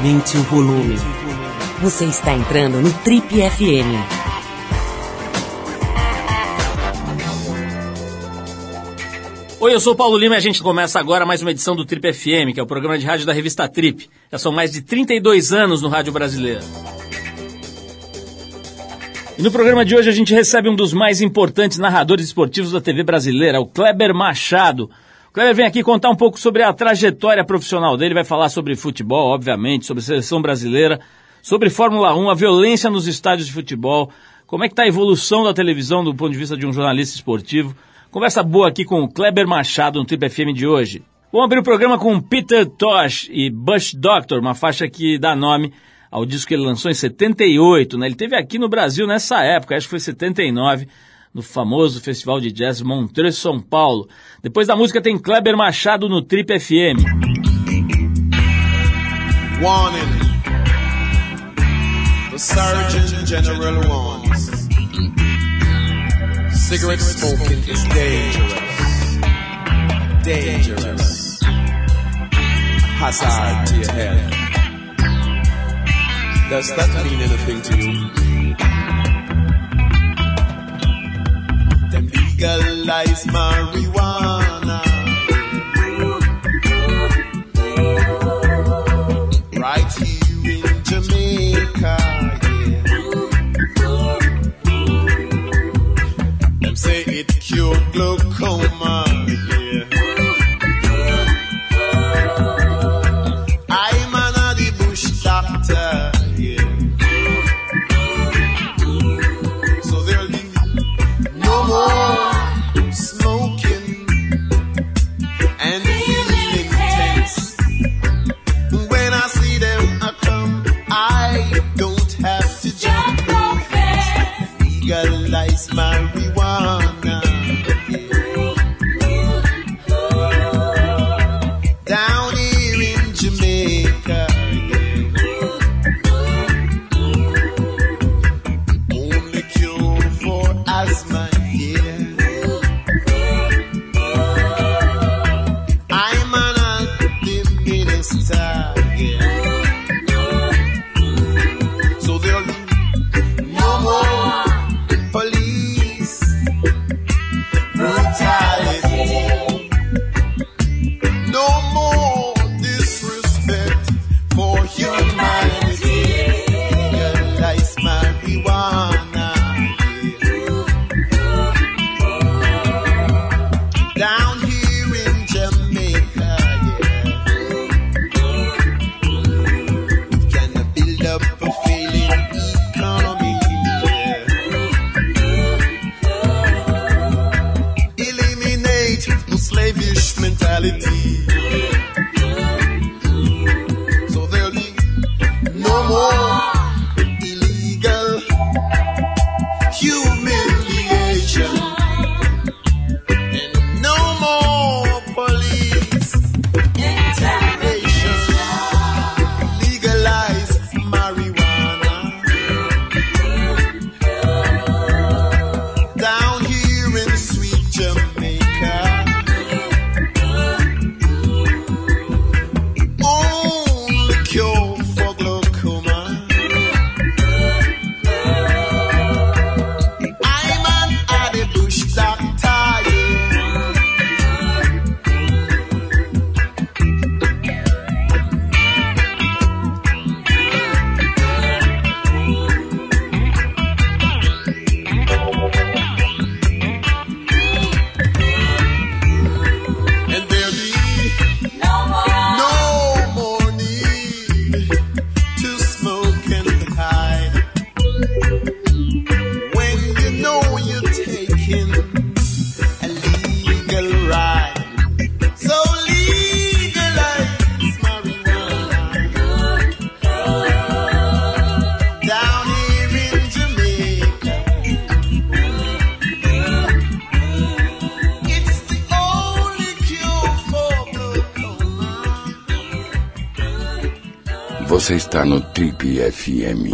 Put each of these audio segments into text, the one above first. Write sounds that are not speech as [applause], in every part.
Aumente o volume. Você está entrando no Trip FM. Oi, eu sou o Paulo Lima e a gente começa agora mais uma edição do Trip FM, que é o programa de rádio da revista Trip. Já são mais de 32 anos no rádio brasileiro. E no programa de hoje a gente recebe um dos mais importantes narradores esportivos da TV brasileira, o Kleber Machado. O Kleber vem aqui contar um pouco sobre a trajetória profissional dele, vai falar sobre futebol, obviamente, sobre seleção brasileira, sobre Fórmula 1, a violência nos estádios de futebol, como é que está a evolução da televisão do ponto de vista de um jornalista esportivo. Conversa boa aqui com o Kleber Machado no Trip FM de hoje. Vamos abrir o programa com Peter Tosh e Bush Doctor, uma faixa que dá nome ao disco que ele lançou em 78, né? Ele teve aqui no Brasil nessa época, acho que foi 79, no famoso Festival de Jazz Montreux, São Paulo. Depois da música tem Kleber Machado no Trip FM. Warning. The Surgeon General warns. Cigarette smoking is dangerous. Dangerous. Hazard to your health. Does that mean anything to you? Legalize marijuana. Está no Trip FM.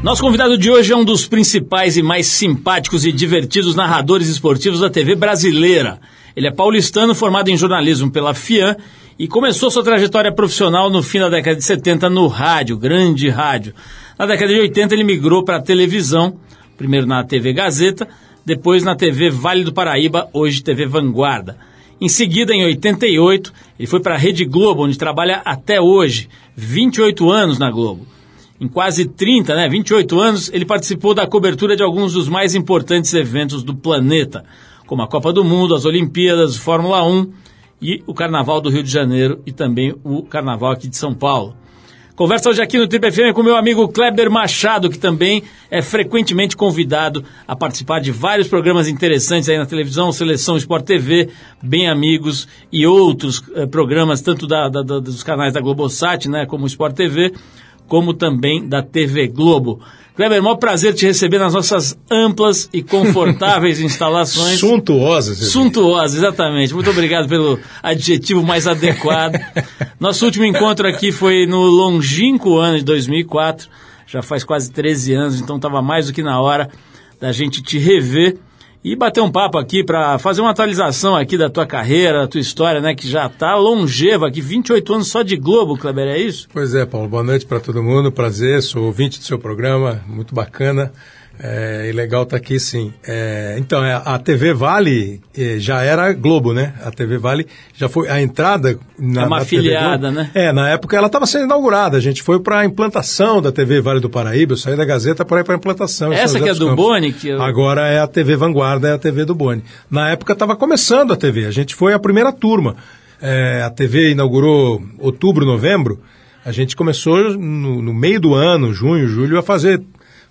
Nosso convidado de hoje é um dos principais e mais simpáticos e divertidos narradores esportivos da TV brasileira. Ele é paulistano, formado em jornalismo pela FIAN e começou sua trajetória profissional no fim da década de 70 no rádio, grande rádio. Na década de 80 ele migrou para a televisão, primeiro na TV Gazeta, depois na TV Vale do Paraíba, hoje TV Vanguarda. Em seguida, em 88, ele foi para a Rede Globo, onde trabalha até hoje, 28 anos na Globo. Em quase 30, né, 28 anos, ele participou da cobertura de alguns dos mais importantes eventos do planeta, como a Copa do Mundo, as Olimpíadas, Fórmula 1 e o Carnaval do Rio de Janeiro e também o Carnaval aqui de São Paulo. Conversa hoje aqui no Triple FM com meu amigo Kleber Machado, que também é frequentemente convidado a participar de vários programas interessantes aí na televisão, Seleção Sport TV, Bem Amigos e outros eh, programas, tanto da, da, dos canais da Globosat, né, como Sport TV, como também da TV Globo. Kleber, maior prazer te receber nas nossas amplas e confortáveis [laughs] instalações. Suntuosas. Suntuosas, exatamente. Muito obrigado pelo adjetivo mais adequado. [laughs] Nosso último encontro aqui foi no longínquo ano de 2004, já faz quase 13 anos, então estava mais do que na hora da gente te rever e bater um papo aqui para fazer uma atualização aqui da tua carreira, da tua história, né, que já está longeva aqui, 28 anos só de Globo, Kleber, é isso? Pois é, Paulo, boa noite para todo mundo, prazer, sou ouvinte do seu programa, muito bacana. É, e legal estar tá aqui, sim. É, então, é, a TV Vale é, já era Globo, né? A TV Vale já foi a entrada na, é uma afiliada, né? É, na época ela estava sendo inaugurada. A gente foi para a implantação da TV Vale do Paraíba. Eu saí da Gazeta para ir para a implantação. Essa que é do Campos. Boni? Que eu... Agora é a TV Vanguarda, é a TV do Boni. Na época estava começando a TV. A gente foi a primeira turma. É, a TV inaugurou outubro, novembro. A gente começou no, no meio do ano, junho, julho, a fazer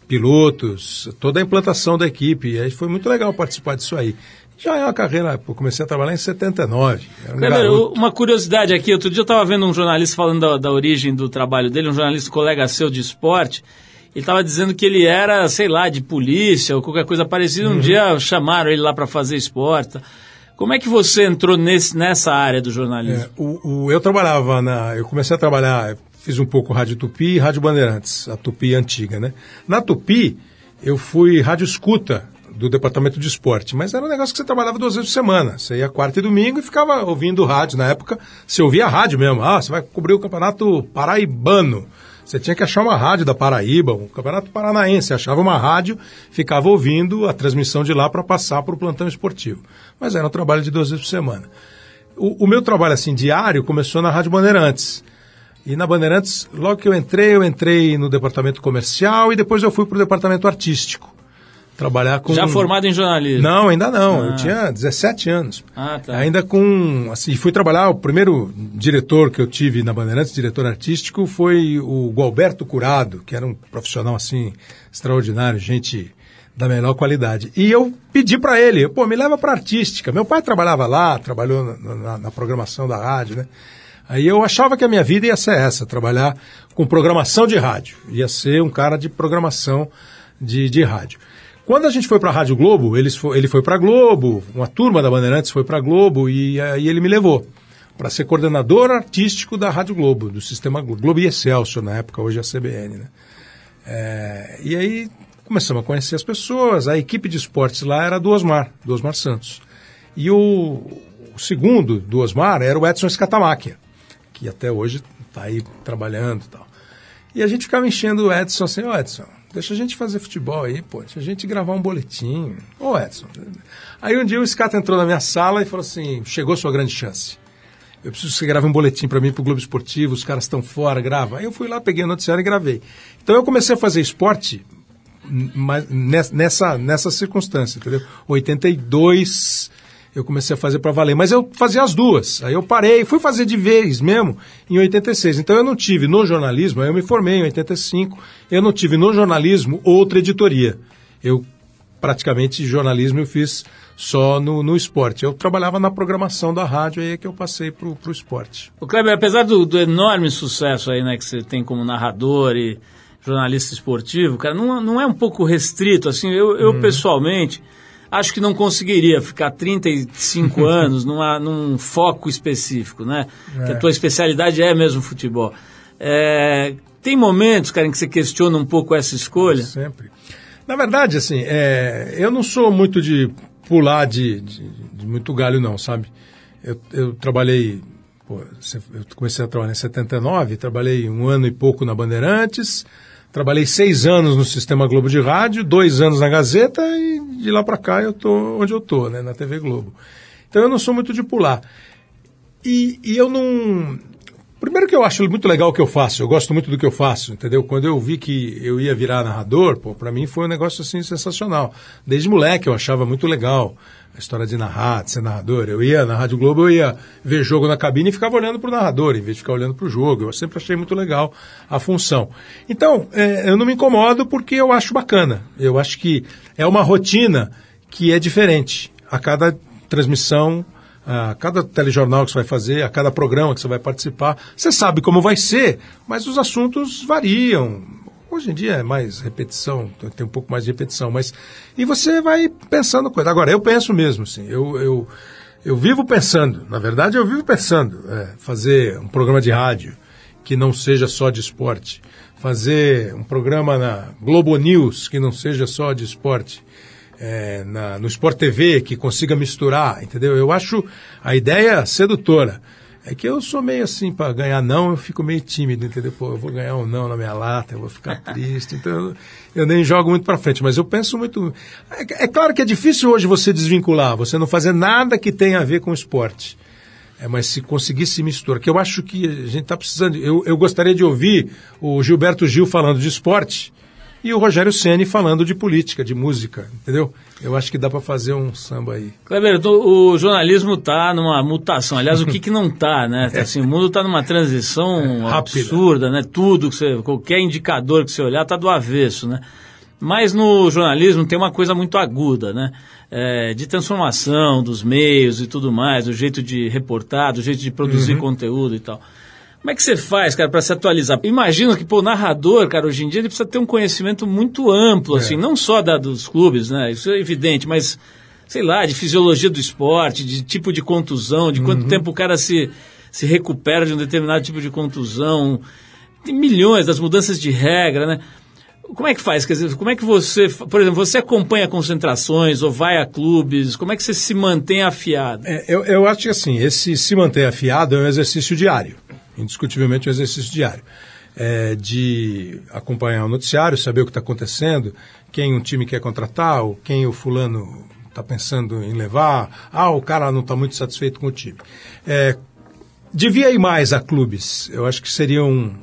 pilotos, toda a implantação da equipe. E aí foi muito legal participar disso aí. Já é uma carreira, eu comecei a trabalhar em 79. Um uma curiosidade aqui, outro dia eu estava vendo um jornalista falando da, da, origem do trabalho dele, um jornalista colega seu de esporte, ele estava dizendo que ele era, sei lá, de polícia ou qualquer coisa parecida. Um uhum. dia chamaram ele lá para fazer esporte. Como é que você entrou nesse, nessa área do jornalismo? É, o, o, eu trabalhava na. Eu comecei a trabalhar fiz um pouco Rádio Tupi e Rádio Bandeirantes, a Tupi antiga, né? Na Tupi, eu fui rádio escuta do departamento de esporte, mas era um negócio que você trabalhava duas vezes por semana. Você ia quarta e domingo e ficava ouvindo rádio. Na época, você ouvia rádio mesmo. Ah, você vai cobrir o campeonato paraibano. Você tinha que achar uma rádio da Paraíba, um campeonato paranaense. Você achava uma rádio, ficava ouvindo a transmissão de lá para passar para o plantão esportivo. Mas era um trabalho de duas vezes por semana. O, o meu trabalho assim diário começou na Rádio Bandeirantes. E na Bandeirantes, logo que eu entrei, eu entrei no departamento comercial e depois eu fui para o departamento artístico. Trabalhar com. Já formado em jornalismo? Não, ainda não. Ah. Eu tinha 17 anos. Ah, tá. Ainda com. Assim, fui trabalhar. O primeiro diretor que eu tive na Bandeirantes, diretor artístico, foi o Gualberto Curado, que era um profissional assim extraordinário, gente da melhor qualidade. E eu pedi para ele, pô, me leva para artística. Meu pai trabalhava lá, trabalhou na, na, na programação da rádio, né? Aí eu achava que a minha vida ia ser essa, trabalhar com programação de rádio. Ia ser um cara de programação de, de rádio. Quando a gente foi para a Rádio Globo, ele foi, ele foi para a Globo, uma turma da Bandeirantes foi para a Globo e aí ele me levou para ser coordenador artístico da Rádio Globo, do sistema Globo, Globo e Excelsior, na época, hoje é a CBN. Né? É, e aí começamos a conhecer as pessoas, a equipe de esportes lá era do Osmar, do Osmar Santos. E o, o segundo do Osmar era o Edson Scatamáquia que até hoje está aí trabalhando e tal. E a gente ficava enchendo o Edson assim, ô oh, Edson, deixa a gente fazer futebol aí, pô, deixa a gente gravar um boletim. Ô oh, Edson. Aí um dia o Scata entrou na minha sala e falou assim, chegou sua grande chance. Eu preciso que você grave um boletim para mim para o Globo Esportivo, os caras estão fora, grava. Aí eu fui lá, peguei o noticiário e gravei. Então eu comecei a fazer esporte mas nessa, nessa circunstância, entendeu? 82, eu comecei a fazer para valer. Mas eu fazia as duas. Aí eu parei, fui fazer de vez mesmo em 86. Então eu não tive no jornalismo, aí eu me formei em 85, eu não tive no jornalismo outra editoria. Eu praticamente jornalismo eu fiz só no, no esporte. Eu trabalhava na programação da rádio, aí é que eu passei para o esporte. O Kleber, apesar do, do, enorme sucesso aí, né, que você tem como narrador e jornalista esportivo, cara, não, não é um pouco restrito, assim, eu, eu hum. pessoalmente acho que não conseguiria ficar 35 [laughs] anos numa, num foco específico, né? É. Que a tua especialidade é mesmo futebol. É, tem momentos, cara, em que você questiona um pouco essa escolha? Sempre. Na verdade, assim, é, eu não sou muito de pular de, de, de muito galho, não, sabe? Eu, eu trabalhei, pô, eu comecei a trabalhar em 79, trabalhei um ano e pouco na Bandeirantes, trabalhei seis anos no Sistema Globo de Rádio, dois anos na Gazeta e de lá para cá eu tô onde eu tô, né, na TV Globo. Então eu não sou muito de pular. E, e eu não. Primeiro que eu acho muito legal o que eu faço, eu gosto muito do que eu faço, entendeu? Quando eu vi que eu ia virar narrador, pô, para mim foi um negócio assim sensacional. Desde moleque eu achava muito legal a história de narrar, de ser narrador. Eu ia na Rádio Globo, eu ia ver jogo na cabine e ficava olhando para o narrador, em vez de ficar olhando para o jogo. Eu sempre achei muito legal a função. Então, é, eu não me incomodo porque eu acho bacana. Eu acho que é uma rotina que é diferente. A cada transmissão a cada telejornal que você vai fazer, a cada programa que você vai participar. Você sabe como vai ser, mas os assuntos variam. Hoje em dia é mais repetição, tem um pouco mais de repetição, mas. E você vai pensando coisa. Agora, eu penso mesmo, assim, eu, eu, eu vivo pensando, na verdade, eu vivo pensando, é, fazer um programa de rádio que não seja só de esporte, fazer um programa na Globo News que não seja só de esporte é, na, no Sport TV que consiga misturar, entendeu? Eu acho a ideia sedutora. É que eu sou meio assim, para ganhar não, eu fico meio tímido, entendeu? Pô, eu vou ganhar um não na minha lata, eu vou ficar [laughs] triste, então eu, eu nem jogo muito para frente, mas eu penso muito. É, é, claro que é difícil hoje você desvincular, você não fazer nada que tenha a ver com esporte. É, mas se conseguir se misturar, que eu acho que a gente está precisando. Eu, eu gostaria de ouvir o Gilberto Gil falando de esporte e o Rogério Ceni falando de política, de música, entendeu? Eu acho que dá para fazer um samba aí. Kleber, o jornalismo está numa mutação. Aliás, o que, que não está, né? Tá [laughs] assim, o mundo está numa transição é, absurda, né? Tudo que você, qualquer indicador que você olhar está do avesso, né? Mas no jornalismo tem uma coisa muito aguda, né? É, de transformação dos meios e tudo mais, do jeito de reportar, do jeito de produzir uhum. conteúdo e tal. Como é que você faz, cara, para se atualizar? Imagina que, pô, o narrador, cara, hoje em dia ele precisa ter um conhecimento muito amplo, é. assim, não só da, dos clubes, né? Isso é evidente, mas, sei lá, de fisiologia do esporte, de tipo de contusão, de quanto uhum. tempo o cara se, se recupera de um determinado tipo de contusão. Tem milhões das mudanças de regra, né? Como é que faz? Quer dizer, como é que você, por exemplo, você acompanha concentrações ou vai a clubes? Como é que você se mantém afiado? É, eu, eu acho que assim, esse se manter afiado é um exercício diário indiscutivelmente um exercício diário. É, de acompanhar o noticiário, saber o que está acontecendo, quem um time quer contratar, quem o fulano está pensando em levar, ah, o cara não está muito satisfeito com o time. É, devia ir mais a clubes, eu acho que seria um,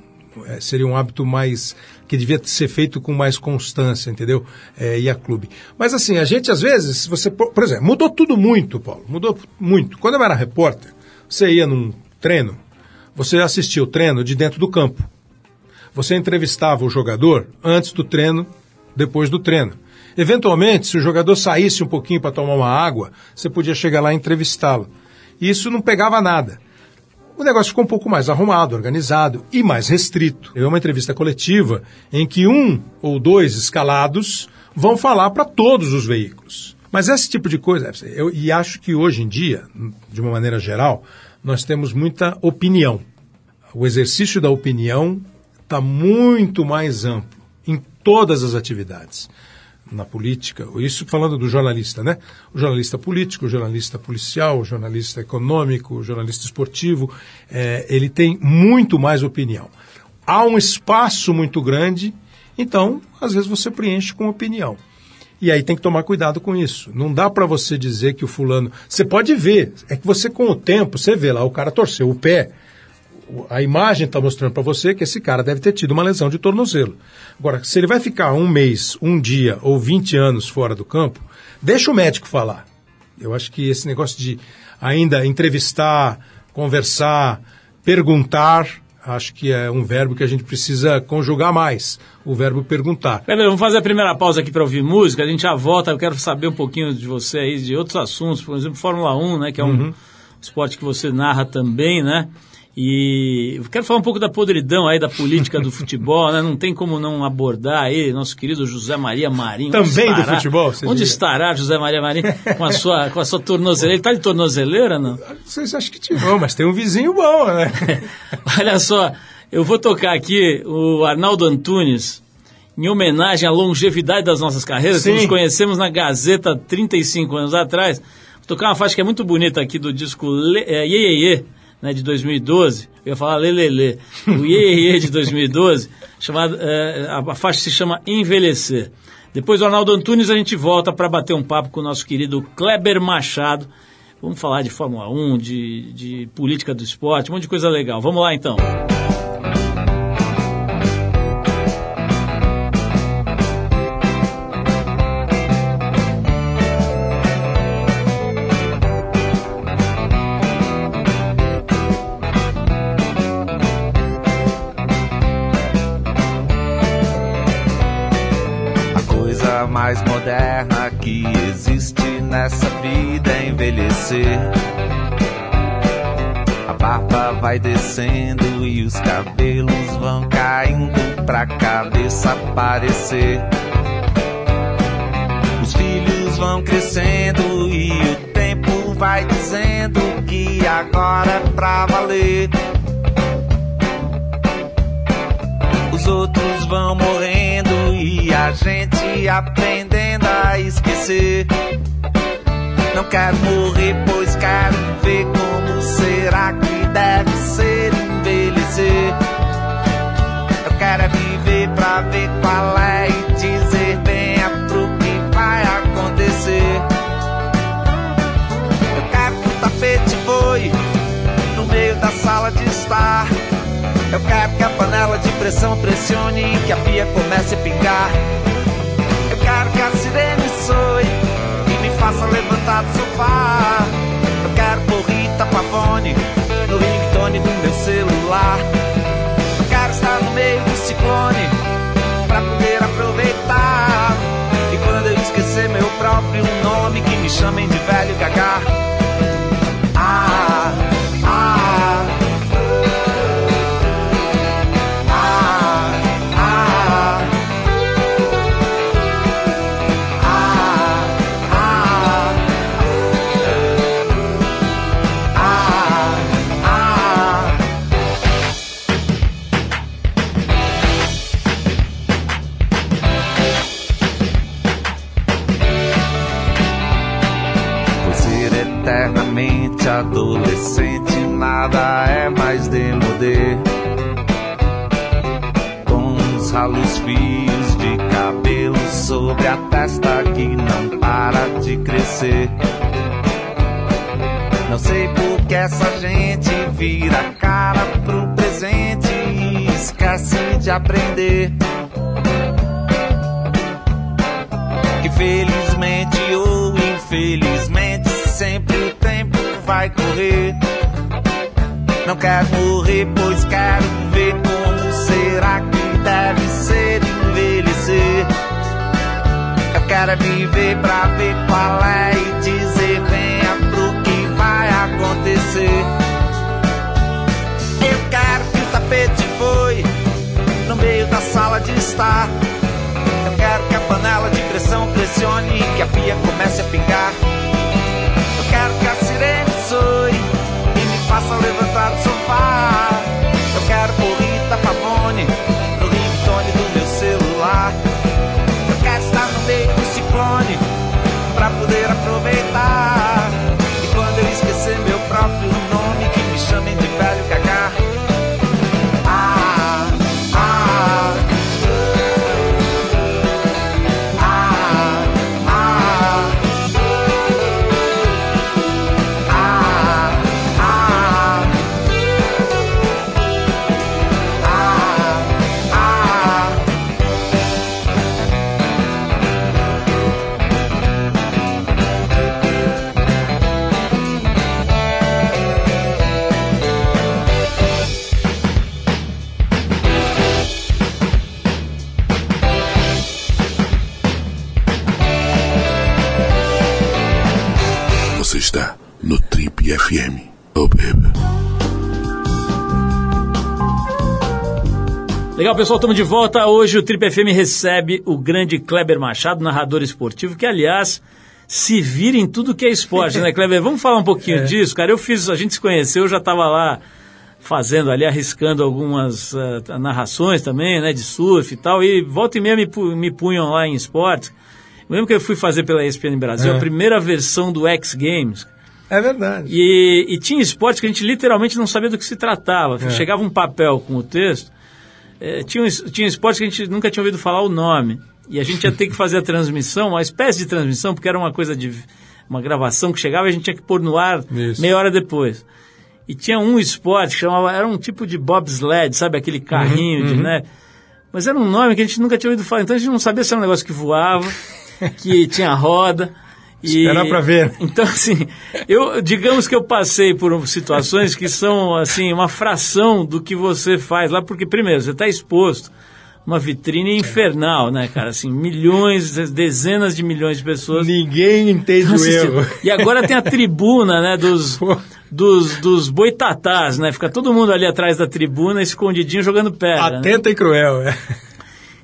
é, seria um hábito mais que devia ser feito com mais constância, entendeu? É, ir a clube. Mas assim, a gente às vezes, você, por exemplo, mudou tudo muito, Paulo, mudou muito. Quando eu era repórter, você ia num treino, você assistia o treino de dentro do campo. Você entrevistava o jogador antes do treino, depois do treino. Eventualmente, se o jogador saísse um pouquinho para tomar uma água, você podia chegar lá e entrevistá-lo. E isso não pegava nada. O negócio ficou um pouco mais arrumado, organizado e mais restrito. É uma entrevista coletiva em que um ou dois escalados vão falar para todos os veículos. Mas esse tipo de coisa, eu, e acho que hoje em dia, de uma maneira geral, nós temos muita opinião. O exercício da opinião está muito mais amplo em todas as atividades. Na política, isso falando do jornalista, né? O jornalista político, o jornalista policial, o jornalista econômico, o jornalista esportivo, é, ele tem muito mais opinião. Há um espaço muito grande, então, às vezes você preenche com opinião. E aí tem que tomar cuidado com isso. Não dá para você dizer que o fulano. Você pode ver, é que você com o tempo, você vê lá, o cara torceu o pé. A imagem está mostrando para você que esse cara deve ter tido uma lesão de tornozelo. Agora, se ele vai ficar um mês, um dia ou 20 anos fora do campo, deixa o médico falar. Eu acho que esse negócio de ainda entrevistar, conversar, perguntar, acho que é um verbo que a gente precisa conjugar mais, o verbo perguntar. Beleza, vamos fazer a primeira pausa aqui para ouvir música, a gente já volta, eu quero saber um pouquinho de você aí, de outros assuntos, por exemplo, Fórmula 1, né, que é um uhum. esporte que você narra também, né? E quero falar um pouco da podridão aí da política do futebol, né? Não tem como não abordar aí nosso querido José Maria Marinho. Também estará, do futebol? Onde diria? estará José Maria Marinho com a sua, com a sua tornozeleira? Ele está de tornozeleira, não? Vocês acham que tirou, mas tem um vizinho bom, né? [laughs] Olha só, eu vou tocar aqui o Arnaldo Antunes em homenagem à longevidade das nossas carreiras, que Sim. nos conhecemos na Gazeta 35 anos atrás. Vou tocar uma faixa que é muito bonita aqui do disco Le, é, Ye, Ye, Ye, né, de 2012. Eu ia falar Lelele. O Ye, Ye de 2012, chamado, é, a, a faixa se chama Envelhecer. Depois do Arnaldo Antunes, a gente volta para bater um papo com o nosso querido Kleber Machado. Vamos falar de Fórmula 1, de, de política do esporte, um monte de coisa legal. Vamos lá então. Envelhecer. A barba vai descendo e os cabelos vão caindo pra cabeça aparecer. Os filhos vão crescendo e o tempo vai dizendo que agora é pra valer. Os outros vão morrendo e a gente aprendendo a esquecer. Não quero morrer, pois quero ver como será que deve ser envelhecer. Eu quero é viver pra ver qual é e dizer venha pro que vai acontecer. Eu quero que o tapete voe no meio da sala de estar. Eu quero que a panela de pressão pressione e que a pia comece a pingar. Eu quero que a sirene soe e me faça levantar do sofá. Eu quero por Rita Pavone no ringtone do meu celular. Eu quero estar no meio do ciclone pra poder aproveitar. E quando eu esquecer meu próprio nome, que me chamem de velho gagá. Aprender. Que felizmente ou infelizmente sempre o tempo vai correr. Não quero morrer, pois quero ver como será que deve ser envelhecer. Eu quero é viver pra ver qual é e dizer venha pro que vai acontecer. Eu quero que a panela de pressão pressione que a pia comece a pingar. Legal, pessoal, estamos de volta. Hoje o Trip FM recebe o grande Kleber Machado, narrador esportivo, que, aliás, se vira em tudo que é esporte, né, Kleber? Vamos falar um pouquinho [laughs] disso, cara. Eu fiz, a gente se conheceu, eu já estava lá fazendo ali, arriscando algumas uh, narrações também, né, de surf e tal, e volta e meia me, me punham lá em esportes. Eu lembro que eu fui fazer pela ESPN Brasil É. a primeira versão do X Games, É verdade. e, e tinha esportes que a gente literalmente não sabia do que se tratava. É. Chegava um papel com o texto, eh, tinha, um- tinha esportes que a gente nunca tinha ouvido falar o nome. E a gente ia ter que fazer a transmissão, uma espécie de transmissão, porque era uma coisa de. uma gravação que chegava e a gente tinha que pôr no ar Isso. meia hora depois. E tinha um esporte que chamava. Era um tipo de bobsled, sabe? Aquele carrinho de, né? Mas era um nome que a gente nunca tinha ouvido falar. Então a gente não sabia se era um negócio que voava, [laughs] que tinha roda. E, Esperar pra ver. Então, assim, eu, digamos que eu passei por situações que são, assim, uma fração do que você faz lá, porque, primeiro, você está exposto uma vitrine infernal, né, cara? Assim, milhões, dezenas de milhões de pessoas Ninguém entende o assistindo. erro. E agora tem a tribuna, né, dos, [laughs] dos, dos boitatás, né? Fica todo mundo ali atrás da tribuna, escondidinho, jogando pedra. né? Atenta e cruel, é.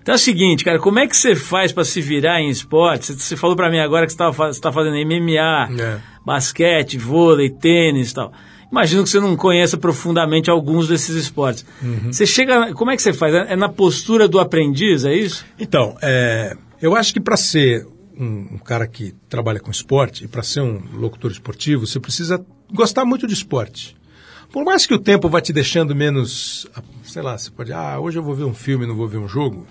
Então é o seguinte, cara, como é que você faz para se virar em esporte? Você, falou para mim agora que você está fazendo MMA, É. basquete, vôlei, tênis e tal. Imagino que você não conheça profundamente alguns desses esportes. Uhum. Você chega, como é que você faz? É na postura do aprendiz, é isso? Então, é, eu acho que para ser um, um cara que trabalha com esporte e para ser um locutor esportivo, você precisa gostar muito de esporte. Por mais que o tempo vá te deixando menos, sei lá, você pode, ah, hoje eu vou ver um filme, não vou ver um jogo.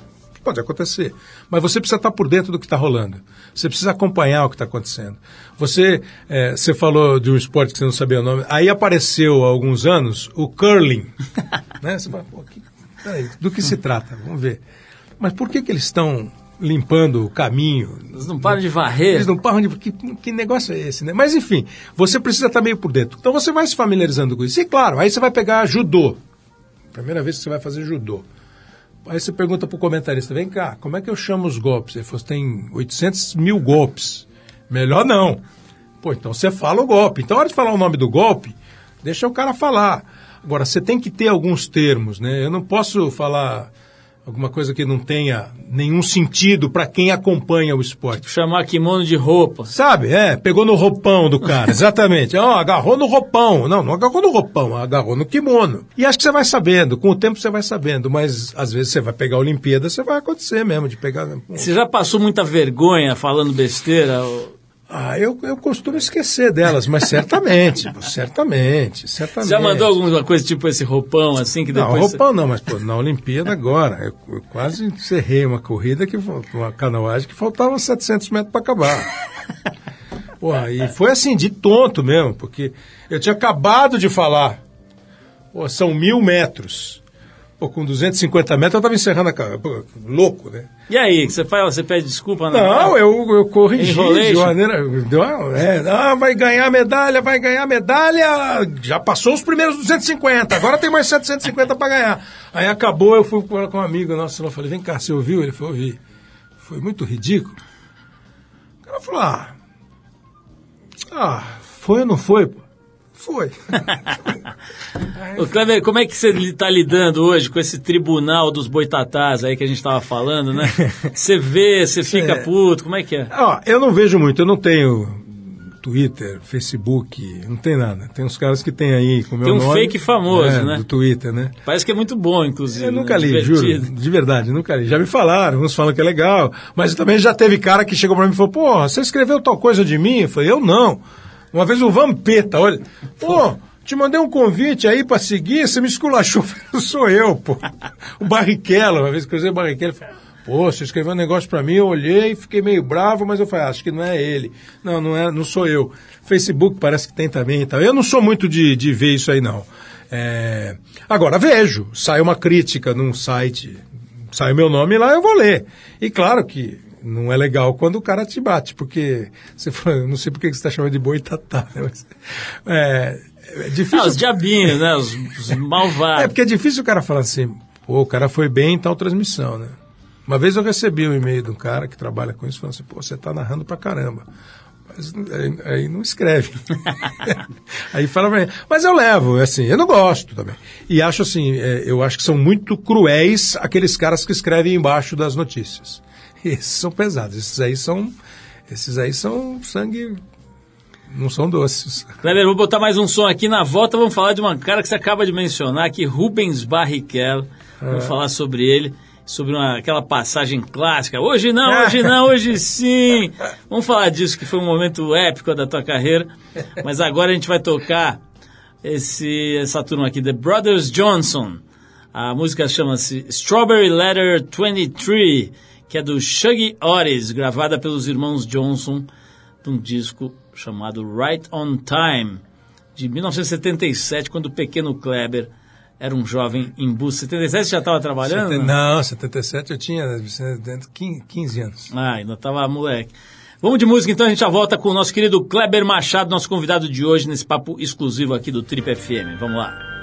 Pode acontecer. Mas você precisa estar por dentro do que está rolando. Você precisa acompanhar o que está acontecendo. Você, é, você falou de um esporte que você não sabia o nome. Aí apareceu há alguns anos o curling. [laughs] né? Você fala, pô, que, peraí, do que se trata? Vamos ver. Mas por que, que eles estão limpando o caminho? Eles não param de varrer. Eles não param de. Que, que negócio é esse, né? Mas enfim, você precisa estar meio por dentro. Então você vai se familiarizando com isso. E claro, aí você vai pegar judô. Primeira vez que você vai fazer judô. Aí você pergunta pro comentarista, vem cá, como é que eu chamo os golpes? Ele falou, tem 800 mil golpes. Melhor não. Pô, então você fala o golpe. Então, na hora de falar o nome do golpe, deixa o cara falar. Agora, você tem que ter alguns termos, né? Eu não posso falar alguma coisa que não tenha nenhum sentido para quem acompanha o esporte. Chamar kimono de roupa. Sabe, é, pegou no roupão do cara, [laughs] exatamente. Ó, agarrou no roupão. Não, não agarrou no roupão, agarrou no kimono. E acho que você vai sabendo, com o tempo você vai sabendo, mas às vezes você vai pegar a Olimpíada, você vai acontecer mesmo, de pegar. Você já passou muita vergonha falando besteira? ou- Ah, eu, eu costumo esquecer delas, mas certamente, pô, [laughs] certamente, certamente. Já mandou alguma coisa tipo esse roupão assim que Não, depois. roupão não, mas pô, na Olimpíada agora, eu, eu quase encerrei uma corrida, que uma canoagem que faltavam 700 metros para acabar. [laughs] Porra, e foi assim, de tonto mesmo, porque eu tinha acabado de falar, pô, são mil metros. Pô, com 250 metros eu estava encerrando a carreira. Pô, louco, né? E aí, você faz? Você pede desculpa na Não, eu, eu corrigi de Enrolation. maneira. deu uma- É, ah, vai ganhar medalha, vai ganhar medalha. Já passou os primeiros 250, agora tem mais 750 para ganhar. Aí acabou, eu fui com com um amigo nosso, eu falei, vem cá, você ouviu? Ele falou, ouvi. Foi muito ridículo. O cara falou, ah, ah, foi ou não foi? pô? Foi. [laughs] Ô, Kleber, como é que você está lidando hoje com esse tribunal dos boitatás aí que a gente estava falando, né? [laughs] Você vê, você fica É. puto, como é que é? Ó, eu não vejo muito, eu não tenho Twitter, Facebook, não tem nada. Tem uns caras que tem aí com o meu Tem um nome. fake famoso, é, né? Do Twitter, né? Parece que é muito bom, inclusive. Eu né? nunca li, juro, Divertido. de verdade, nunca li. Já me falaram, uns falam que é legal, mas também já teve cara que chegou pra mim e falou, pô, você escreveu tal coisa de mim? Eu falei, eu não. Uma vez o Vampeta, olha, pô, te mandei um convite aí pra seguir, você me esculachou, [laughs] falei, sou eu, pô. O Barrichello, uma vez que eu usei o Barrichello, falou, pô, você escreveu um negócio pra mim, eu olhei, fiquei meio bravo, mas eu falei, ah, acho que não é ele. Não, não é, não sou eu. Facebook parece que tem também e tal. Eu não sou muito de, de ver isso aí, não. É, Agora, vejo, sai uma crítica num site, sai o meu nome lá, eu vou ler. E claro que não é legal quando o cara te bate, porque você fala, não sei por que você está chamando de boitatá, né? Mas, é, é difícil. Ah, os diabinhos, né? Os, os malvados. É porque é difícil o cara falar assim, pô, o cara foi bem em tal transmissão, né? Uma vez eu recebi um e-mail de um cara que trabalha com isso, falando assim, pô, você tá narrando pra caramba. Mas aí, aí não escreve. [laughs] aí fala pra mim. Mas eu levo, assim, eu não gosto também. E acho assim, é, eu acho que são muito cruéis aqueles caras que escrevem embaixo das notícias. [laughs] Esses são pesados, esses aí são. Esses aí são sangue. não são doces. [laughs] Kleber, vou botar mais um som aqui. Na volta vamos falar de uma cara que você acaba de mencionar aqui, Rubens Barrichello. Vamos falar sobre ele, sobre uma, aquela passagem clássica. Hoje não, hoje não, hoje [laughs] sim. Vamos falar disso, que foi um momento épico da tua carreira. Mas agora a gente vai tocar esse, essa turma aqui, The Brothers Johnson. A música chama-se Strawberry Letter 23, que é do Shuggy Otis, gravada pelos irmãos Johnson, de um disco chamado Right on Time, de 1977, quando o pequeno Kleber era um jovem em busca. 77 você já estava trabalhando? Seten- Não, 77 eu tinha 15 15 anos. Ah, ainda estava moleque. Vamos de música então, a gente já volta com o nosso querido Kleber Machado, nosso convidado de hoje, nesse papo exclusivo aqui do Trip FM. Vamos lá.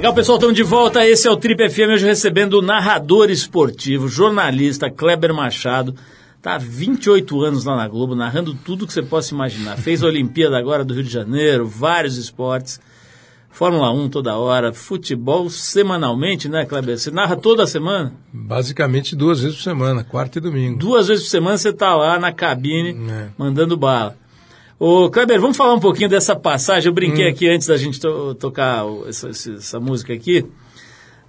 Legal, pessoal, estamos de volta. Esse é o Trip FM, hoje recebendo o narrador esportivo, jornalista Kleber Machado. Está há 28 anos lá na Globo, narrando tudo que você possa imaginar. Fez a Olimpíada agora do Rio de Janeiro, vários esportes. Fórmula 1 toda hora, futebol semanalmente, né, Kleber? Você narra toda semana? Basicamente duas vezes por semana, quarta e domingo. Duas vezes por semana você tá lá na cabine, É. mandando bala. Ô, Kleber, vamos falar um pouquinho dessa passagem. Eu brinquei Hum. aqui antes da gente to- tocar essa- essa música aqui,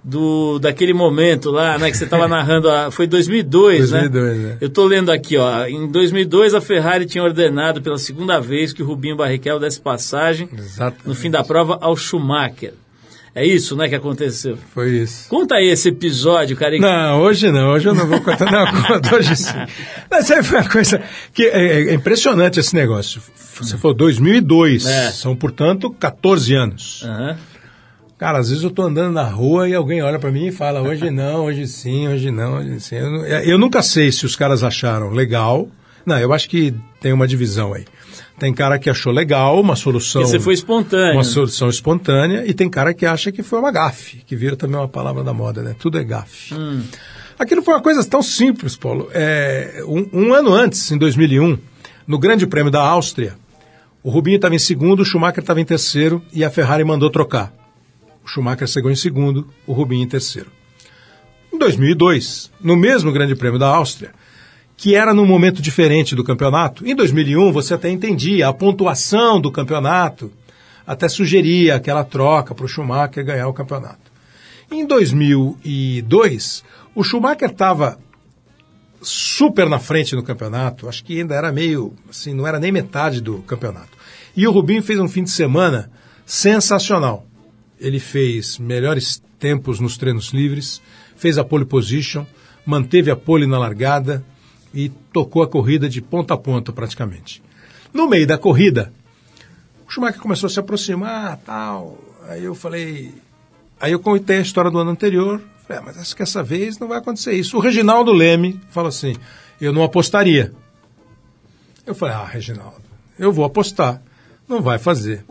do, daquele momento lá, né, que você estava [laughs] narrando, a, foi 2002, 2002, né? né? Eu tô lendo aqui, ó, em 2002 a Ferrari tinha ordenado pela segunda vez que o Rubinho Barrichello desse passagem Exatamente. no fim da prova ao Schumacher. É isso, né, que aconteceu. Foi isso. Conta aí esse episódio, cara. Não, hoje não, hoje eu não vou contar, não, [laughs] conto hoje sim. Mas aí foi uma coisa que é, é impressionante esse negócio. Você falou 2002, É. são, portanto, 14 anos. Aham. Cara, às vezes eu tô andando na rua e alguém olha pra mim e fala, hoje não, hoje sim, hoje não, hoje sim. Eu, eu nunca sei se os caras acharam legal. Não, eu acho que tem uma divisão aí. Tem cara que achou legal, uma solução. Você foi espontâneo. Uma solução espontânea, e tem cara que acha que foi uma gafe, que vira também uma palavra da moda, né? Tudo é gafe. Aquilo foi uma coisa tão simples, Paulo. É, um, um ano antes, em 2001, no Grande Prêmio da Áustria, o Rubinho estava em segundo, o Schumacher estava em terceiro e a Ferrari mandou trocar. O Schumacher chegou em segundo, o Rubinho em terceiro. Em 2002, no mesmo Grande Prêmio da Áustria, que era num momento diferente do campeonato, em 2001 você até entendia a pontuação do campeonato, até sugeria aquela troca para o Schumacher ganhar o campeonato. Em 2002, o Schumacher estava super na frente no campeonato, acho que ainda era meio, assim, não era nem metade do campeonato. E o Rubinho fez um fim de semana sensacional. Ele fez melhores tempos nos treinos livres, fez a pole position, manteve a pole na largada e tocou a corrida de ponta a ponta praticamente. No meio da corrida, o Schumacher começou a se aproximar, tal. Aí eu falei, aí eu contei a história do ano anterior. Falei, ah, mas acho que essa vez não vai acontecer isso. O Reginaldo Leme fala assim, eu não apostaria. Eu falei, ah, Reginaldo, eu vou apostar. Não vai fazer.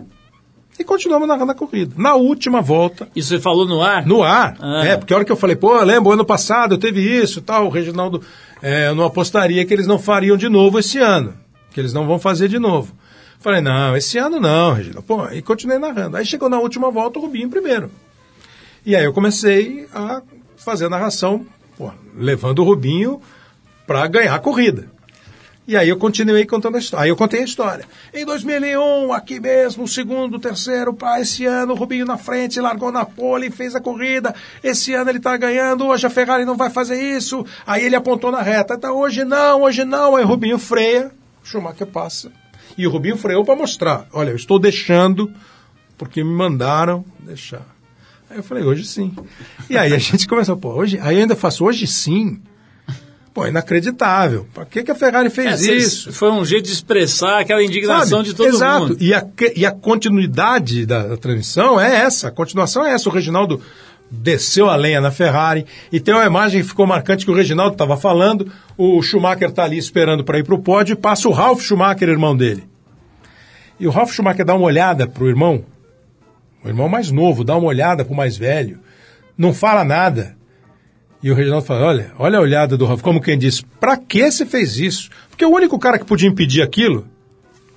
E continuamos narrando a corrida. Na última volta, Isso você falou no ar? no ar. Ah. É, porque a hora que eu falei, pô, eu lembro, ano passado teve isso e tal, o Reginaldo, é, eu não apostaria que eles não fariam de novo esse ano. Que eles não vão fazer de novo. Falei, não, esse ano não, Reginaldo. Pô, e continuei narrando. Aí chegou na última volta o Rubinho primeiro. E aí eu comecei a fazer a narração, pô, levando o Rubinho para ganhar a corrida. E aí eu continuei contando a história. Aí eu contei a história. Em 2001, aqui mesmo, segundo, terceiro, pá, esse ano o Rubinho na frente, largou na pole, fez a corrida. Esse ano ele está ganhando, hoje a Ferrari não vai fazer isso. Aí ele apontou na reta. Então hoje não, hoje não. Aí o Rubinho freia, o Schumacher passa. E o Rubinho freou para mostrar. Olha, eu estou deixando porque me mandaram deixar. Aí eu falei, hoje sim. E aí a [laughs] gente começou, pô, hoje, aí eu ainda faço hoje sim. Pô, inacreditável. Por que, que a Ferrari É, fez cês- isso? Foi um jeito de expressar aquela indignação Sabe? de todo Exato. mundo. E a, e a continuidade da, da transmissão é essa. A continuação é essa. O Reginaldo desceu a lenha na Ferrari. E tem uma imagem que ficou marcante que o Reginaldo estava falando. O Schumacher está ali esperando para ir para o pódio e passa o Ralf Schumacher, irmão dele. E o Ralf Schumacher dá uma olhada para o irmão, o irmão mais novo, dá uma olhada para o mais velho, não fala nada. E o Reginaldo fala: olha, olha a olhada do Ralf, como quem diz, para que você fez isso? Porque o único cara que podia impedir aquilo,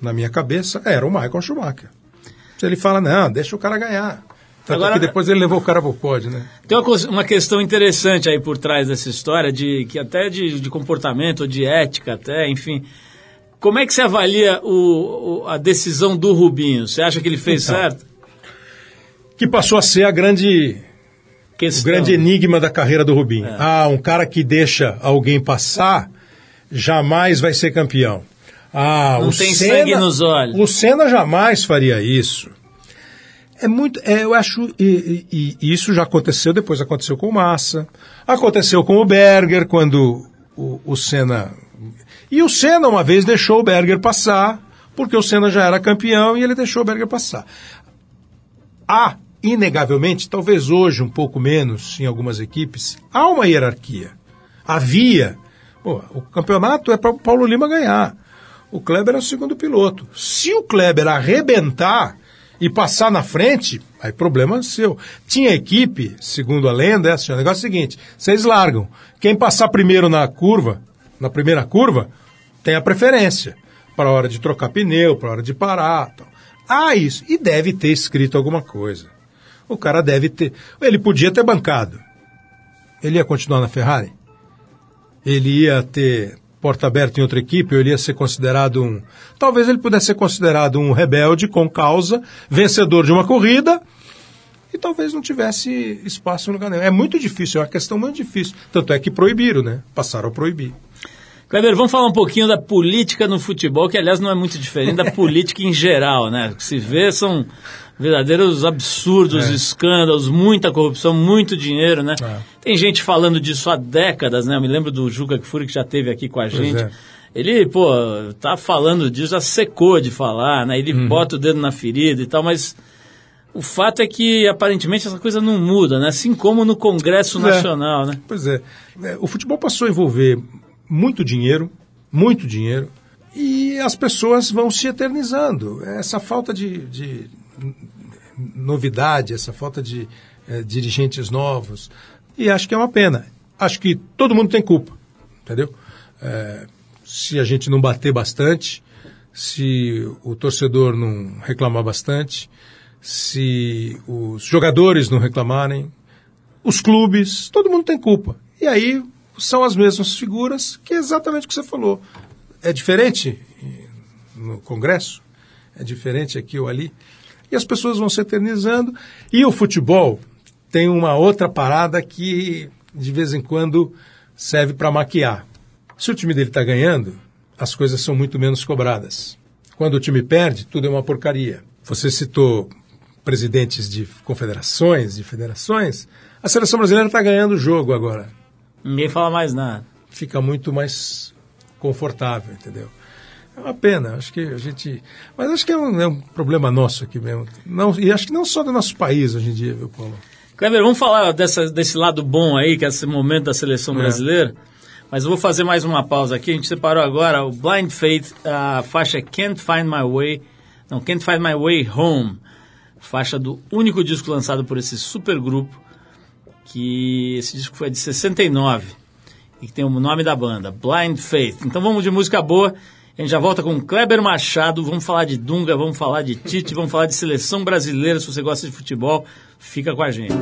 na minha cabeça, era o Michael Schumacher. Ele fala, não, deixa o cara ganhar. Tanto Agora- que depois ele levou o cara pro pódio, né? Tem uma, uma questão interessante aí por trás dessa história, de que até de, de comportamento, de ética até, enfim. Como é que você avalia o, o- a decisão do Rubinho? Você acha que ele fez Então, certo? Que passou a ser a grande, o Questão. grande enigma da carreira do Rubinho. É. Ah, um cara que deixa alguém passar jamais vai ser campeão. Ah, Não o tem Senna, sangue nos olhos. O Senna jamais faria isso. É muito, é, eu acho, e, e- e isso já aconteceu, depois aconteceu com o Massa, aconteceu com o Berger, quando o, o Senna... E o Senna uma vez deixou o Berger passar, porque o Senna já era campeão e ele deixou o Berger passar. Há, inegavelmente, talvez hoje um pouco menos em algumas equipes, há uma hierarquia. Havia. Pô, o campeonato é para o Paulo Lima ganhar. O Kleber é o segundo piloto. Se o Kleber arrebentar e passar na frente, aí problema seu. Tinha equipe, segundo a lenda, é assim, o negócio é o seguinte, vocês largam. Quem passar primeiro na curva, na primeira curva, tem a preferência para a hora de trocar pneu, para a hora de parar. Tal. Ah, isso. E deve ter escrito alguma coisa. O cara deve ter. Ele podia ter bancado. Ele ia continuar na Ferrari? Ele ia ter porta aberta em outra equipe, ou ele ia ser considerado um. Talvez ele pudesse ser considerado um rebelde com causa, vencedor de uma corrida, e talvez não tivesse espaço no lugar. É muito difícil, é uma questão muito difícil. Tanto é que proibiram, né? Passaram a proibir. Kleber, vamos falar um pouquinho da política no futebol, que aliás não é muito diferente da política em geral, né? O que se vê são verdadeiros absurdos, É. escândalos, muita corrupção, muito dinheiro, né? É. Tem gente falando disso há décadas, né? Eu me lembro do Juca Kfouri que já esteve aqui com a gente. é. Ele, pô, tá falando disso, já secou de falar, né? Ele Uhum. bota o dedo na ferida e tal, mas o fato é que aparentemente essa coisa não muda, né? Assim como no Congresso É. Nacional, né? Pois é. É, O futebol passou a envolver muito dinheiro, muito dinheiro, e as pessoas vão se eternizando. Essa falta de, de novidade, essa falta de eh, dirigentes novos, e acho que é uma pena. Acho que todo mundo tem culpa, entendeu? Eh, se a gente não bater bastante, se o torcedor não reclamar bastante, se os jogadores não reclamarem, os clubes, todo mundo tem culpa. E aí são as mesmas figuras que é exatamente o que você falou. É diferente no Congresso, é diferente aqui ou ali. E as pessoas vão se eternizando. E o futebol tem uma outra parada que de vez em quando serve para maquiar. Se o time dele está ganhando, as coisas são muito menos cobradas. Quando o time perde, tudo é uma porcaria. Você citou presidentes de confederações, de federações. A seleção brasileira está ganhando o jogo agora. Ninguém fala mais nada. Fica muito mais confortável, entendeu? É uma pena, acho que a gente. Mas acho que é um, é um problema nosso aqui mesmo. Não, e acho que não só do nosso país hoje em dia, viu, Paulo? Kleber, vamos falar dessa, desse lado bom aí, que é esse momento da seleção É. brasileira. Mas eu vou fazer mais uma pausa aqui. A gente separou agora o Blind Faith, a faixa Can't Find My Way. Não, Can't Find My Way Home. Faixa do único disco lançado por esse super grupo. Que esse disco foi de 69. E que tem o nome da banda, Blind Faith. Então vamos de música boa. A gente já volta com Kleber Machado. Vamos falar de Dunga, vamos falar de Tite, vamos falar de seleção brasileira. Se você gosta de futebol, fica com a gente.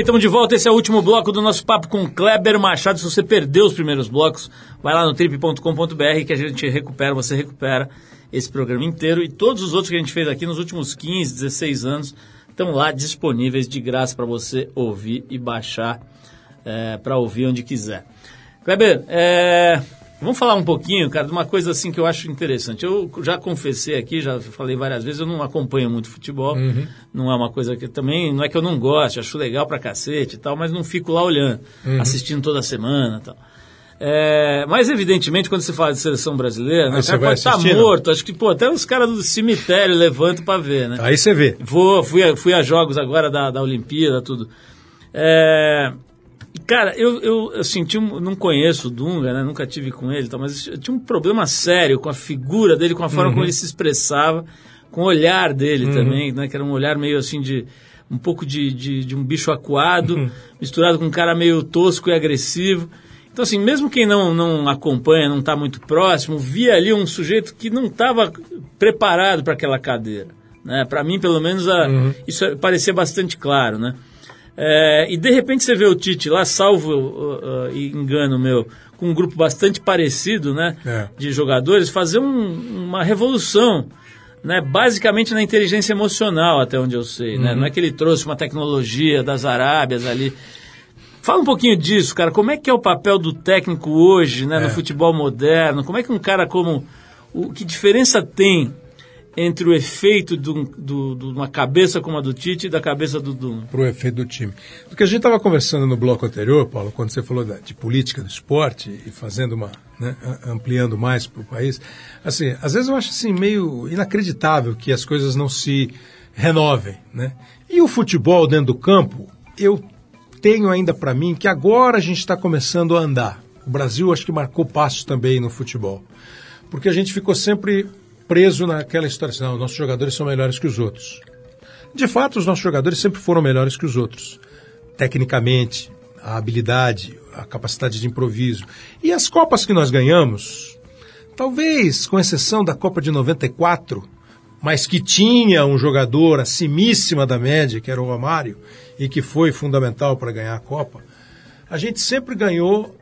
Estamos de volta. Esse é o último bloco do nosso papo com Kleber Machado. Se você perdeu os primeiros blocos, vai lá no trip.com.br que a gente recupera, você recupera esse programa inteiro e todos os outros que a gente fez aqui nos últimos 15, 16 anos estão lá disponíveis de graça para você ouvir e baixar para ouvir onde quiser. Kleber, é, vamos falar um pouquinho, cara, de uma coisa assim que eu acho interessante. Eu já confessei aqui, já falei várias vezes, eu não acompanho muito futebol. Não é uma coisa que também, não é que eu não goste, acho legal pra cacete e tal, mas não fico lá olhando, assistindo toda semana e tal. É, mas evidentemente, quando você fala de seleção brasileira, né, Aí o cara pode estar assistindo? morto. Acho que, pô, até os caras do cemitério levantam pra ver, né? Aí você vê. Vou, fui, a, fui a jogos agora da, da Olimpíada, tudo. É, cara, eu, eu, eu senti um, não conheço o Dunga, né? Nunca tive com ele, tal, mas eu tinha um problema sério com a figura dele, com a forma como ele se expressava, com o olhar dele também, né? Que era um olhar meio assim de um pouco de, de, de um bicho acuado, misturado com um cara meio tosco e agressivo. Então, assim, mesmo quem não, não acompanha, não está muito próximo, via ali um sujeito que não estava preparado para aquela cadeira. Né? Para mim, pelo menos, a- isso parecia bastante claro. Né? É, e de repente você vê o Tite lá, salvo uh, uh, engano meu, com um grupo bastante parecido né, É. de jogadores, fazer um- uma revolução. Né, basicamente na inteligência emocional, até onde eu sei. Né? Não é que ele trouxe uma tecnologia das Arábias ali. Fala um pouquinho disso, cara. Como é que é o papel do técnico hoje, né, no É. futebol moderno? Como é que um cara como. O, que diferença tem entre o efeito de, um- do- de uma cabeça como a do Tite e da cabeça do Dunga? para o efeito do time. Porque a gente estava conversando no bloco anterior, Paulo, quando você falou da- de política do esporte e fazendo uma, né, ampliando mais para o país, assim, às vezes eu acho assim meio inacreditável que as coisas não se renovem, né? E o futebol dentro do campo, eu tenho ainda para mim que agora a gente está começando a andar. O Brasil acho que marcou passos também no futebol, porque a gente ficou sempre preso naquela história, assim, não, nossos jogadores são melhores que os outros. De fato, os nossos jogadores sempre foram melhores que os outros. Tecnicamente, a habilidade, a capacidade de improviso. E as Copas que nós ganhamos, talvez com exceção da Copa de 94, mas que tinha um jogador acimíssima da média, que era o Romário, e que foi fundamental para ganhar a Copa, a gente sempre ganhou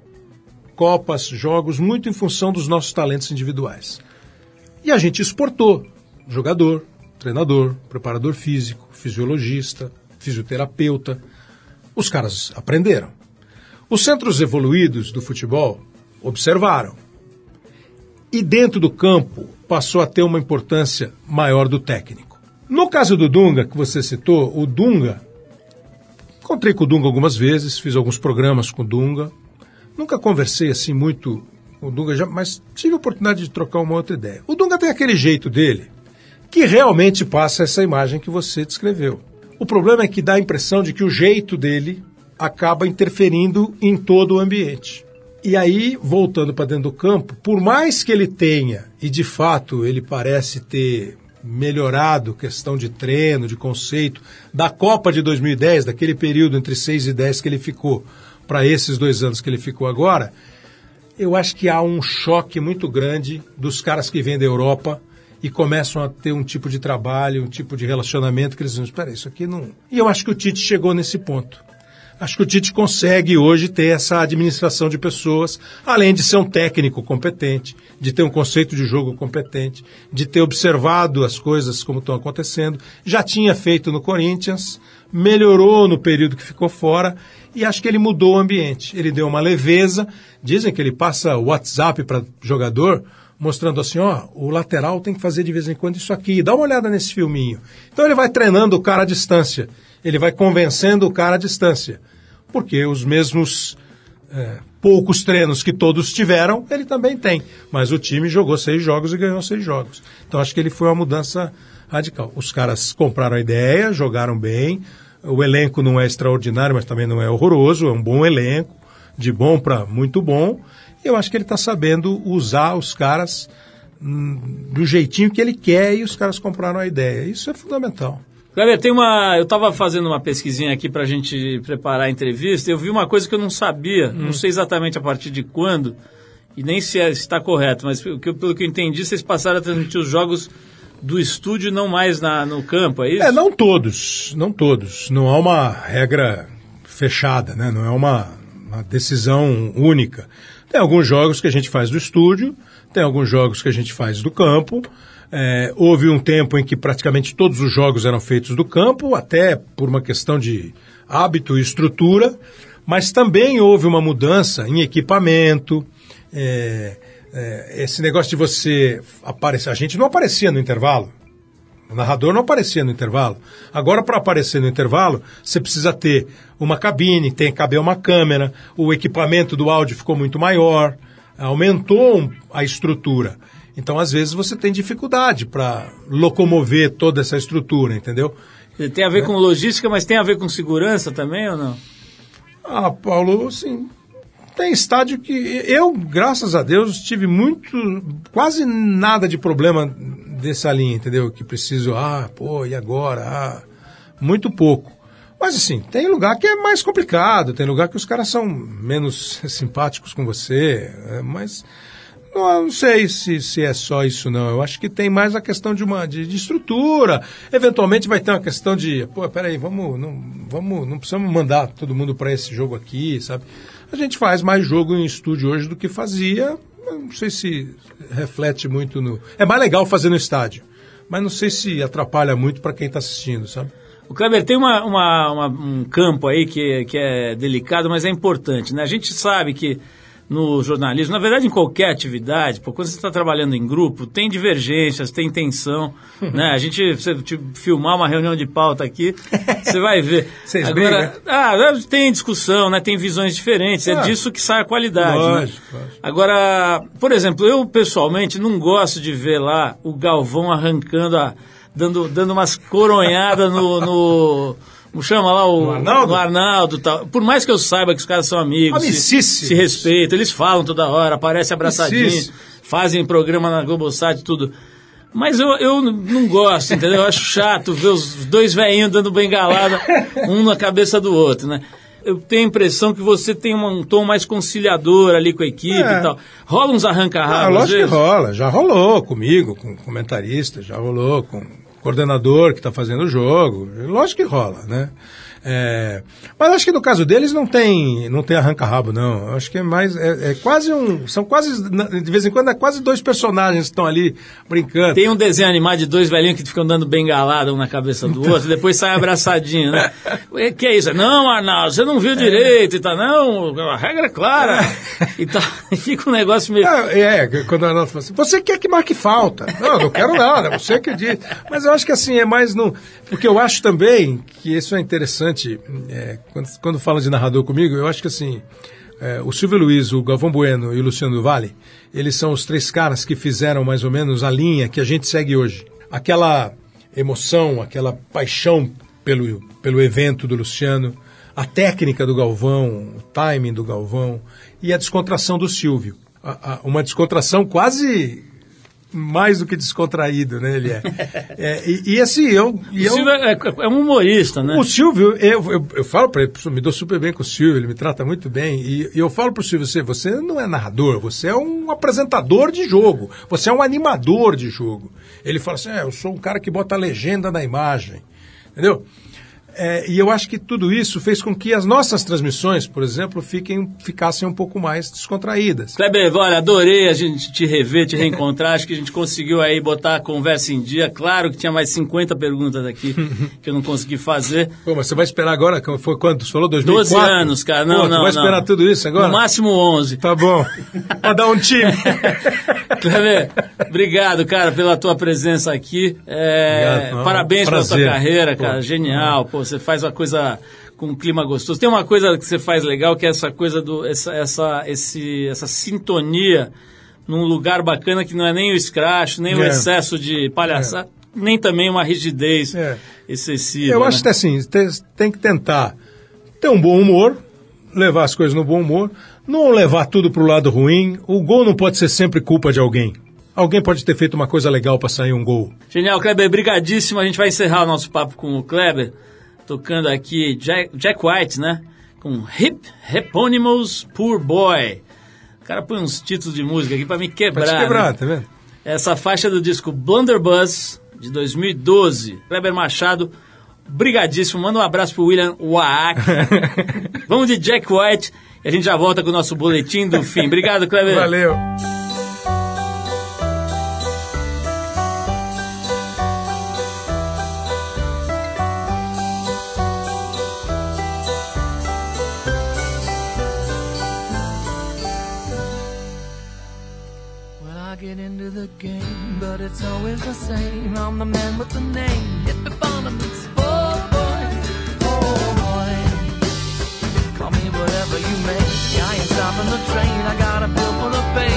Copas, jogos, muito em função dos nossos talentos individuais. E a gente exportou jogador, treinador, preparador físico, fisiologista, fisioterapeuta. Os caras aprenderam. Os centros evoluídos do futebol observaram. E dentro do campo passou a ter uma importância maior do técnico. No caso do Dunga, que você citou, o Dunga, encontrei com o Dunga algumas vezes, fiz alguns programas com o Dunga. Nunca conversei assim muito com o Dunga, já, mas tive a oportunidade de trocar uma outra ideia. O Dunga tem aquele jeito dele que realmente passa essa imagem que você descreveu. O problema é que dá a impressão de que o jeito dele acaba interferindo em todo o ambiente. E aí, voltando para dentro do campo, por mais que ele tenha, e de fato ele parece ter melhorado questão de treino, de conceito, da Copa de 2010, daquele período entre 6 e 10 que ele ficou, para esses dois anos que ele ficou agora, eu acho que há um choque muito grande dos caras que vêm da Europa e começam a ter um tipo de trabalho, um tipo de relacionamento que eles dizem, espera, isso aqui não... E eu acho que o Tite chegou nesse ponto. Acho que o Tite consegue hoje ter essa administração de pessoas, além de ser um técnico competente, de ter um conceito de jogo competente, de ter observado as coisas como estão acontecendo. Já tinha feito no Corinthians, melhorou no período que ficou fora e acho que ele mudou o ambiente. Ele deu uma leveza. Dizem que ele passa WhatsApp para jogador mostrando assim, ó, o lateral tem que fazer de vez em quando isso aqui, dá uma olhada nesse filminho. Então ele vai treinando o cara à distância, ele vai convencendo o cara à distância, porque os mesmos é, poucos treinos que todos tiveram, ele também tem. Mas o time jogou seis jogos e ganhou seis jogos. Então acho que ele foi uma mudança radical. Os caras compraram a ideia, jogaram bem, o elenco não é extraordinário, mas também não é horroroso, é um bom elenco, de bom para muito bom. Eu acho que ele está sabendo usar os caras hum, do jeitinho que ele quer e os caras compraram a ideia. Isso é fundamental. Kleber, tem uma. Eu estava fazendo uma pesquisinha aqui para a gente preparar a entrevista. Eu vi uma coisa que eu não sabia, não sei exatamente a partir de quando, e nem se é- está correto, mas pelo que, eu- pelo que eu entendi, vocês passaram a transmitir os jogos do estúdio não mais na, no campo, é isso? É, não todos, não todos. Não há uma regra fechada, né? Não é uma, uma decisão única. Tem alguns jogos que a gente faz do estúdio, tem alguns jogos que a gente faz do campo. É, houve um tempo em que praticamente todos os jogos eram feitos do campo, até por uma questão de hábito e estrutura, mas também houve uma mudança em equipamento. é, é, esse negócio de você aparecer. A gente não aparecia no intervalo. O narrador não aparecia no intervalo. Agora, para aparecer no intervalo, você precisa ter uma cabine, tem que caber uma câmera, o equipamento do áudio ficou muito maior, aumentou um- a estrutura. Então, às vezes, você tem dificuldade para locomover toda essa estrutura, entendeu? Tem a ver com logística, mas tem a ver com segurança também ou não? Ah, Paulo, assim, tem estádio que eu, graças a Deus, tive muito, quase nada de problema dessa linha, entendeu? Que preciso, ah, pô, e agora? Ah, muito pouco. Mas assim, tem lugar que é mais complicado, tem lugar que os caras são menos [laughs] simpáticos com você, é, mas não, não sei se, se é só isso não. Eu acho que tem mais a questão de uma de, de estrutura. Eventualmente vai ter uma questão de, pô, peraí, vamos, não, vamos, não precisamos mandar todo mundo para esse jogo aqui, sabe? A gente faz mais jogo em estúdio hoje do que fazia. Não sei se reflete muito no. É mais legal fazer no estádio, mas não sei se atrapalha muito para quem está assistindo, sabe? O Kleber, tem uma, uma- uma- um campo aí que, que é delicado, mas é importante. Né? A gente sabe que no jornalismo, na verdade em qualquer atividade, pô, quando você está trabalhando em grupo, tem divergências, tem tensão. [laughs] né? A gente, você te filmar uma reunião de pauta aqui, você vai ver. [laughs] Vocês Agora, brigam? ah, tem discussão, né? tem visões diferentes, é Ah, disso que sai a qualidade. né? lógico, lógico. Agora, por exemplo, eu pessoalmente não gosto de ver lá o Galvão arrancando a. dando, dando umas coronhadas no. no chama lá o. Arnaldo? no Arnaldo tal. Por mais que eu saiba que os caras são amigos, se, se respeitam, eles falam toda hora, aparecem abraçadinhos, fazem programa na Globosat e tudo. Mas eu, eu não gosto, entendeu? Eu acho chato ver os dois velhinhos dando bengalada, [laughs] um na cabeça do outro, né? Eu tenho a impressão que você tem um tom mais conciliador ali com a equipe É. e tal. Rola uns Ah, arranca-rabos, às lógico que rola. Já rolou comigo, com comentarista, já rolou com o coordenador que está fazendo o jogo. Lógico que rola, né? É, mas acho que no caso deles não tem, não tem arranca-rabo, não. Acho que é mais. É, é quase um. São quase. De vez em quando é quase dois personagens que estão ali brincando. Tem um desenho animado de dois velhinhos que ficam dando bengalada um na cabeça do outro, depois sai abraçadinho, né? [laughs] Que é isso? Não, Arnaldo, você não viu direito e tal. Não, a regra é clara. E tal. [laughs] E fica um negócio meio. É, é, quando o Arnaldo fala assim, você quer que marque falta? Não, não quero nada, você que diz. Mas eu acho que assim, é mais no. Porque eu acho também que isso é interessante, é, quando, quando fala de narrador comigo, eu acho que assim, é, o Silvio Luiz, o Galvão Bueno e o Luciano Vale, eles são os três caras que fizeram mais ou menos a linha que a gente segue hoje. Aquela emoção, aquela paixão pelo, pelo evento do Luciano, a técnica do Galvão, o timing do Galvão e a descontração do Silvio. A- a- uma descontração quase mais do que descontraído, né? Ele é. É, e, e assim, eu. e O eu Silvio é, é um humorista, né? o Silvio, eu, eu, eu falo para ele, me dou super bem com o Silvio, ele me trata muito bem. E, e eu falo para o Silvio, você, você não é narrador, você é um apresentador de jogo, você é um animador de jogo. Ele fala assim: é, eu sou um cara que bota a legenda na imagem. Entendeu? É, e eu acho que tudo isso fez com que as nossas transmissões, por exemplo, fiquem, ficassem um pouco mais descontraídas. Kleber, olha, adorei a gente te rever, te reencontrar. Acho que a gente conseguiu aí botar a conversa em dia. Claro que tinha mais 50 perguntas aqui [laughs] que eu não consegui fazer. Pô, mas você vai esperar agora? Foi quando? Você falou 2004? 12 anos, cara. Não, Pô, não, vai não. esperar tudo isso agora? No máximo 11. Tá bom. [laughs] Pra dar um time. Kleber, obrigado, cara, pela tua presença aqui. É, Obrigado, não, parabéns pela tua carreira, cara. Pô, Genial. Pô, você faz uma coisa com um clima gostoso. Tem uma coisa que você faz legal, que é essa coisa do. essa, essa, esse, essa sintonia num lugar bacana que não é nem o escracho, nem o É. excesso de palhaçada, nem também uma rigidez É. excessiva. Eu né? acho que assim, tem, tem que tentar ter um bom humor, levar as coisas no bom humor, não levar tudo pro lado ruim. O gol não pode ser sempre culpa de alguém. Alguém pode ter feito uma coisa legal para sair um gol. Genial, Kleber, brigadíssimo. A gente vai encerrar o nosso papo com o Kleber, tocando aqui Jack, Jack White, né? Com Hip Eponymous Poor Boy. O cara põe uns títulos de música aqui pra me quebrar. Pra te quebrar, né? tá vendo? Essa faixa do disco Blunderbuss, de 2012. Kleber Machado, brigadíssimo. Manda um abraço pro William Waak. [laughs] Vamos de Jack White e a gente já volta com o nosso boletim do fim. Obrigado, Kleber. Valeu. The game, but it's always the same. I'm the man with the name, Hippopotamus. Oh boy, oh boy. Call me whatever you may. I ain't stopping the train. I got a bill full of pain.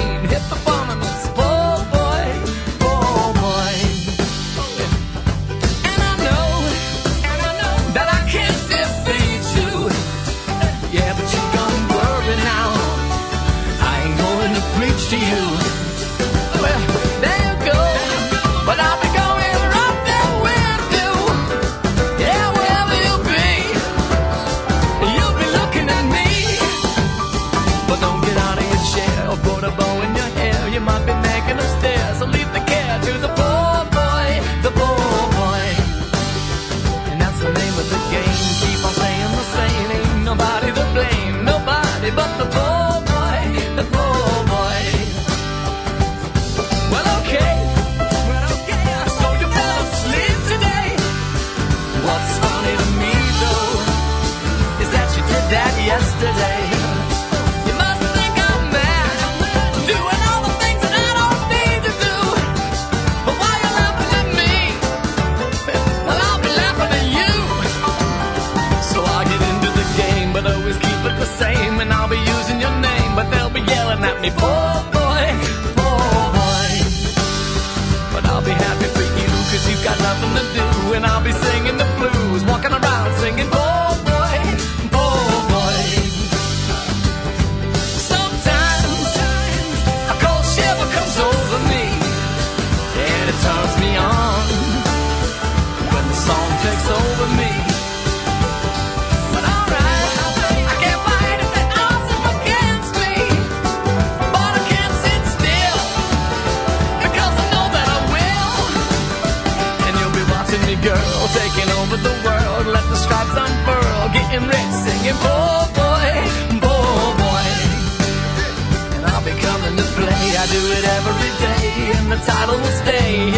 Do it every day, and the title will stay